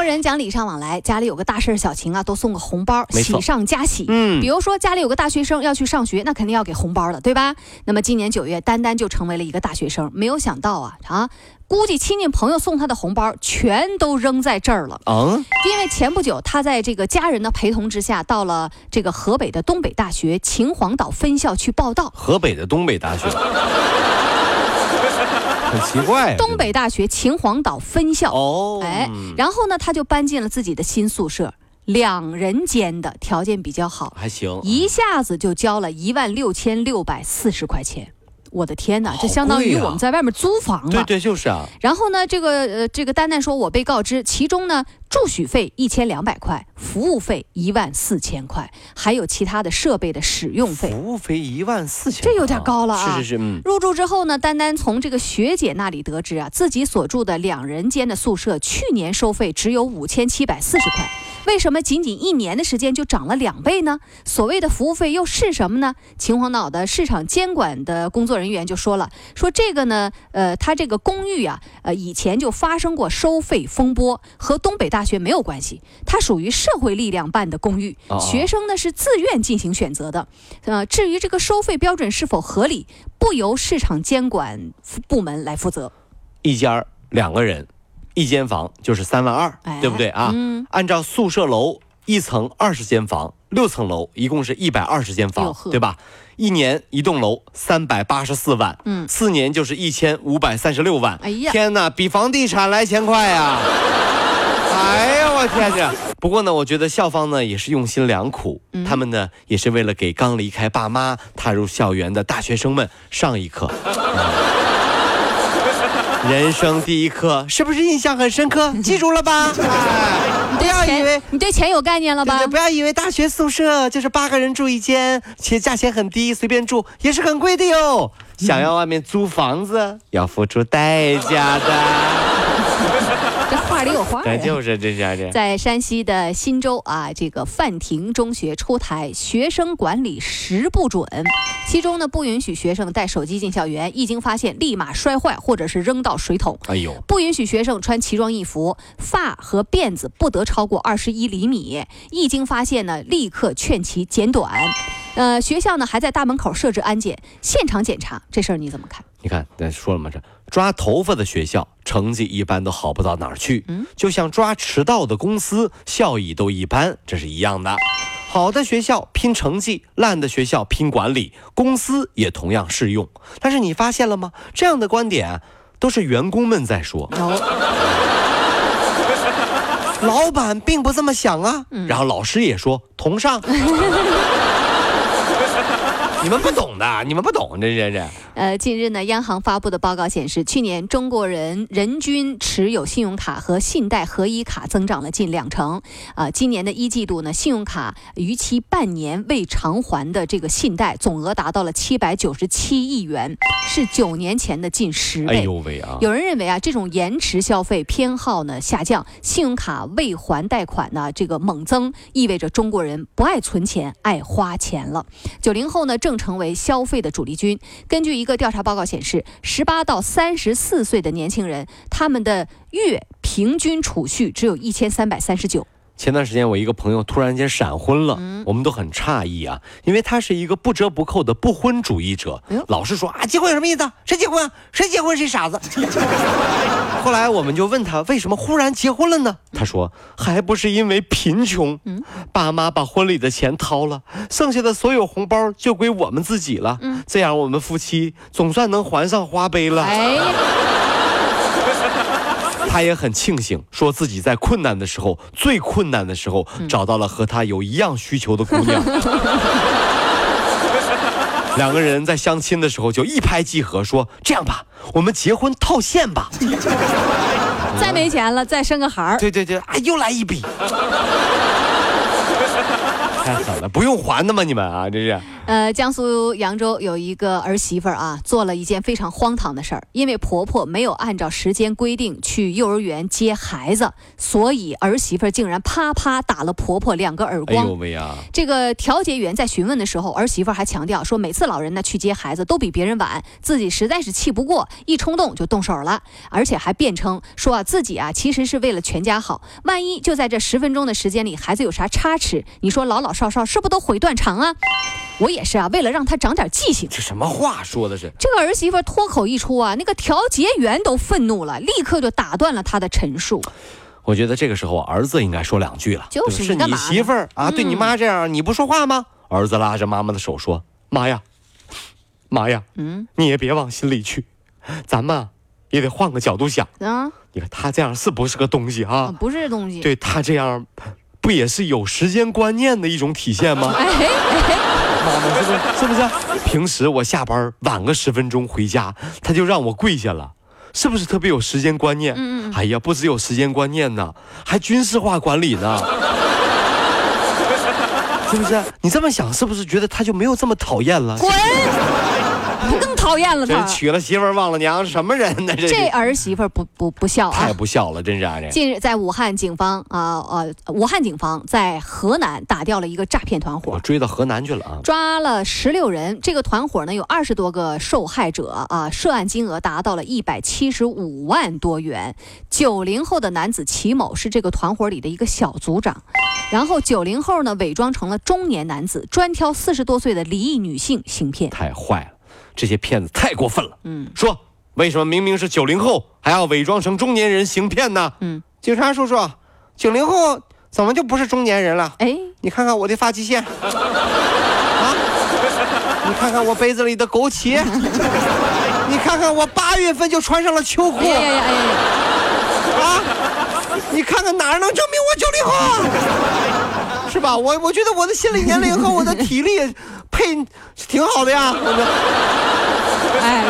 国人讲礼尚往来，家里有个大事小情啊，都送个红包，喜上加喜。嗯比如说家里有个大学生要去上学，那肯定要给红包了，对吧？那么今年九月，丹丹就成为了一个大学生，没有想到啊啊，估计亲戚朋友送他的红包全都扔在这儿了。嗯，因为前不久，他在这个家人的陪同之下，到了这个河北的东北大学秦皇岛分校去报道。河北的东北大学，很奇怪、啊。东北大学秦皇岛分校，哦，哎，然后呢，他就搬进了自己的新宿舍，两人间的条件比较好，还行。一下子就交了一万六千六百四十块钱。我的天哪，这相当于我们在外面租房了。对对，就是啊。然后呢，这个呃，这个丹丹说，我被告知，其中呢，住宿费一千两百块，服务费一万四千块，还有其他的设备的使用费。服务费一万四千，这有点高了啊是是是，嗯，入住之后呢，丹丹从这个学姐那里得知啊，自己所住的两人间的宿舍去年收费只有五千七百四十块，为什么仅仅一年的时间就涨了两倍呢？所谓的服务费又是什么呢？秦皇岛的市场监管的工作人员就说了，说这个呢，呃，他这个公寓啊，呃，以前就发生过收费风波，和东北大学没有关系，它属于社会力量办的公寓，哦学生呢是自愿进行选择的。呃，至于这个收费标准是否合理，不由市场监管部门来负责。一家儿两个人，一间房就是三万二、哎对不对啊？嗯按照宿舍楼一层二十间房，六层楼一共是一百二十间房对吧？一年一栋楼三百八十四万，嗯四年就是一千五百三十六万。哎呀天哪，比房地产来钱快呀！哎呀，我天这！不过呢，我觉得校方呢也是用心良苦，嗯他们呢也是为了给刚离开爸妈、踏入校园的大学生们上一课。人生第一课，是不是印象很深刻？记住了吧？你，不要以为，你对钱有概念了吧？对对，不要以为大学宿舍就是八个人住一间，且价钱很低，随便住也是很贵的哟。想要外面租房子，要付出代价的。这话里有话咱呀。就是这家的。在山西的忻州啊，这个范亭中学出台学生管理十不准，其中呢不允许学生带手机进校园，一经发现立马摔坏或者是扔到水桶。哎呦，不允许学生穿奇装异服，发和辫子不得超过二十一厘米。一经发现呢，立刻劝其剪短。呃，学校呢还在大门口设置安检，现场检查，这事儿你怎么看？你看，咱说了嘛，这抓头发的学校成绩一般都好不到哪儿去，就像抓迟到的公司效益都一般，这是一样的。好的学校拼成绩，烂的学校拼管理，公司也同样适用。但是你发现了吗？这样的观点啊都是员工们在说，老板并不这么想啊。然后老师也说同上。你们不懂的，你们不懂，这这这。呃，近日呢，央行发布的报告显示，去年中国人人均持有信用卡和信贷合一卡增长了近两成。啊、今年的一季度呢，信用卡逾期半年未偿还的这个信贷总额达到了七百九十七亿元，是九年前的近十倍。哎呦喂啊！有人认为啊，这种延迟消费偏好呢下降，信用卡未还贷款呢这个猛增，意味着中国人不爱存钱，爱花钱了。九零后呢正成为消费的主力军。根据一个调查报告显示，十八到三十四岁的年轻人，他们的月平均储蓄只有一千三百三十九。前段时间我一个朋友突然间闪婚了，嗯我们都很诧异啊，因为他是一个不折不扣的不婚主义者哎，老是说啊结婚有什么意思啊？谁结婚啊？谁结婚谁傻子。后来我们就问他为什么忽然结婚了呢？他说还不是因为贫穷，嗯爸妈把婚礼的钱掏了，剩下的所有红包就归我们自己了，嗯这样我们夫妻总算能还上花呗了。哎呀，他也很庆幸，说自己在困难的时候，最困难的时候，找到了和他有一样需求的姑娘。两个人在相亲的时候就一拍即合，说这样吧，我们结婚套现吧。再没钱了，再生个孩儿。对对对，啊，又来一笔，太狠了，不用还的吗？你们啊，这是。呃，江苏扬州有一个儿媳妇儿啊，做了一件非常荒唐的事儿，因为婆婆没有按照时间规定去幼儿园接孩子，所以儿媳妇儿竟然啪啪打了婆婆两个耳哎呦光。喂呀！这个调解员在询问的时候，儿媳妇儿还强调说，每次老人呢去接孩子都比别人晚，自己实在是气不过，一冲动就动手了，而且还辩称说啊自己啊其实是为了全家好，万一就在这十分钟的时间里孩子有啥差池，你说老老少少是不是都毁断肠啊？我也是啊，为了让他长点记性。这什么话说的是？这个儿媳妇脱口一出啊，那个调解员都愤怒了，立刻就打断了他的陈述。我觉得这个时候儿子应该说两句了，就是你媳妇儿啊，对你妈这样，你不说话吗？儿子拉着妈妈的手说：“妈呀，妈呀，嗯你也别往心里去，咱们啊也得换个角度想。啊，你看他这样是不是个东西啊啊？不是东西。对他这样，不也是有时间观念的一种体现吗？哎妈妈是不是？是不是？平时我下班晚个十分钟回家，他就让我跪下了。是不是特别有时间观念？嗯嗯哎呀，不只有时间观念呢，还军事化管理呢。是不是？你这么想，是不是觉得他就没有这么讨厌了？滚！讨厌了他。这娶了媳妇儿忘了娘，什么人呢？这这儿媳妇不不不孝啊太！不孝了，真是啊！这近日，在武汉警方啊呃，武汉警方在河南打掉了一个诈骗团伙，追到河南去了啊！抓了十六人。这个团伙呢有二十多个受害者啊，涉案金额达到了一百七十五万多元。九零后的男子齐某是这个团伙里的一个小组长，然后九零后呢伪装成了中年男子，专挑四十多岁的离异女性行骗。太坏了，这些骗子太过分了。嗯说为什么明明是九零后，还要伪装成中年人行骗呢？嗯，警察叔叔，九零后怎么就不是中年人了？哎，你看看我的发际线，啊，你看看我杯子里的枸杞，你看看我八月份就穿上了秋裤哎呀呀呀哎呀！啊，你看看哪儿能证明我九零后啊？是吧？我我觉得我的心理年龄和我的体力配挺好的呀。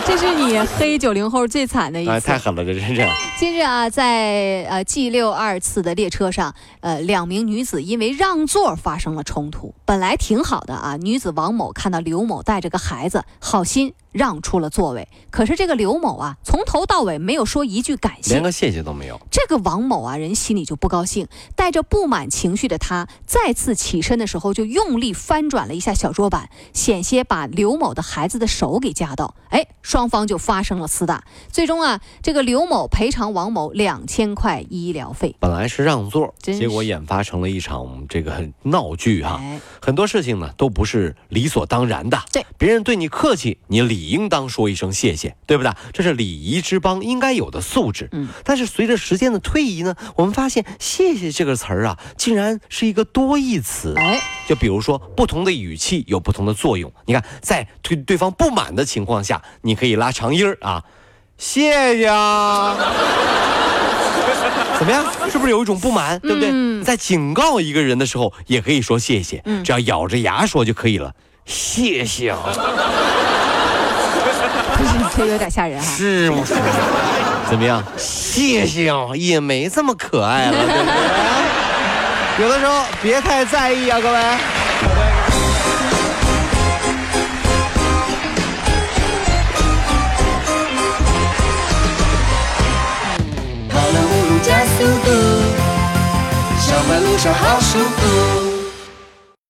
这是你黑九零后最惨的一哎，次。太狠了，这真是。近日啊，在呃 G 六二次的列车上，呃，两名女子因为让座发生了冲突。本来挺好的啊，女子王某看到刘某带着个孩子，好心让出了座位。可是这个刘某啊，从头到尾没有说一句感谢连。个谢谢都没有。这个王某啊，人心里就不高兴，带着不满情绪的他，再次起身的时候就用力翻转了一下小桌板，险些把刘某的孩子的手给夹到。哎，双方就发生了厮打。最终啊，这个刘某赔偿王某两千块医疗费。本来是让座，结果演发成了一场这个闹剧哈、哎，很多事情呢都不是理所当然的。对，别人对你客气，你理应当说一声谢谢，对不对？这是礼仪之邦应该有的素质。嗯，但是随着时间的推移呢，我们发现“谢谢”这个词儿啊，竟然是一个多义词。哎，就比如说，不同的语气有不同的作用。你看，在对对方不满的情况下，你可以拉长音儿啊，谢谢啊。怎么样？是不是有一种不满，对不对？嗯在警告一个人的时候，也可以说谢谢，嗯只要咬着牙说就可以了。谢谢啊，这有点吓人哈。是不是？怎么样？谢谢啊，也没这么可爱了，对不对？有的时候别太在意啊，各位。跑了五路加速度，上班路上好舒服。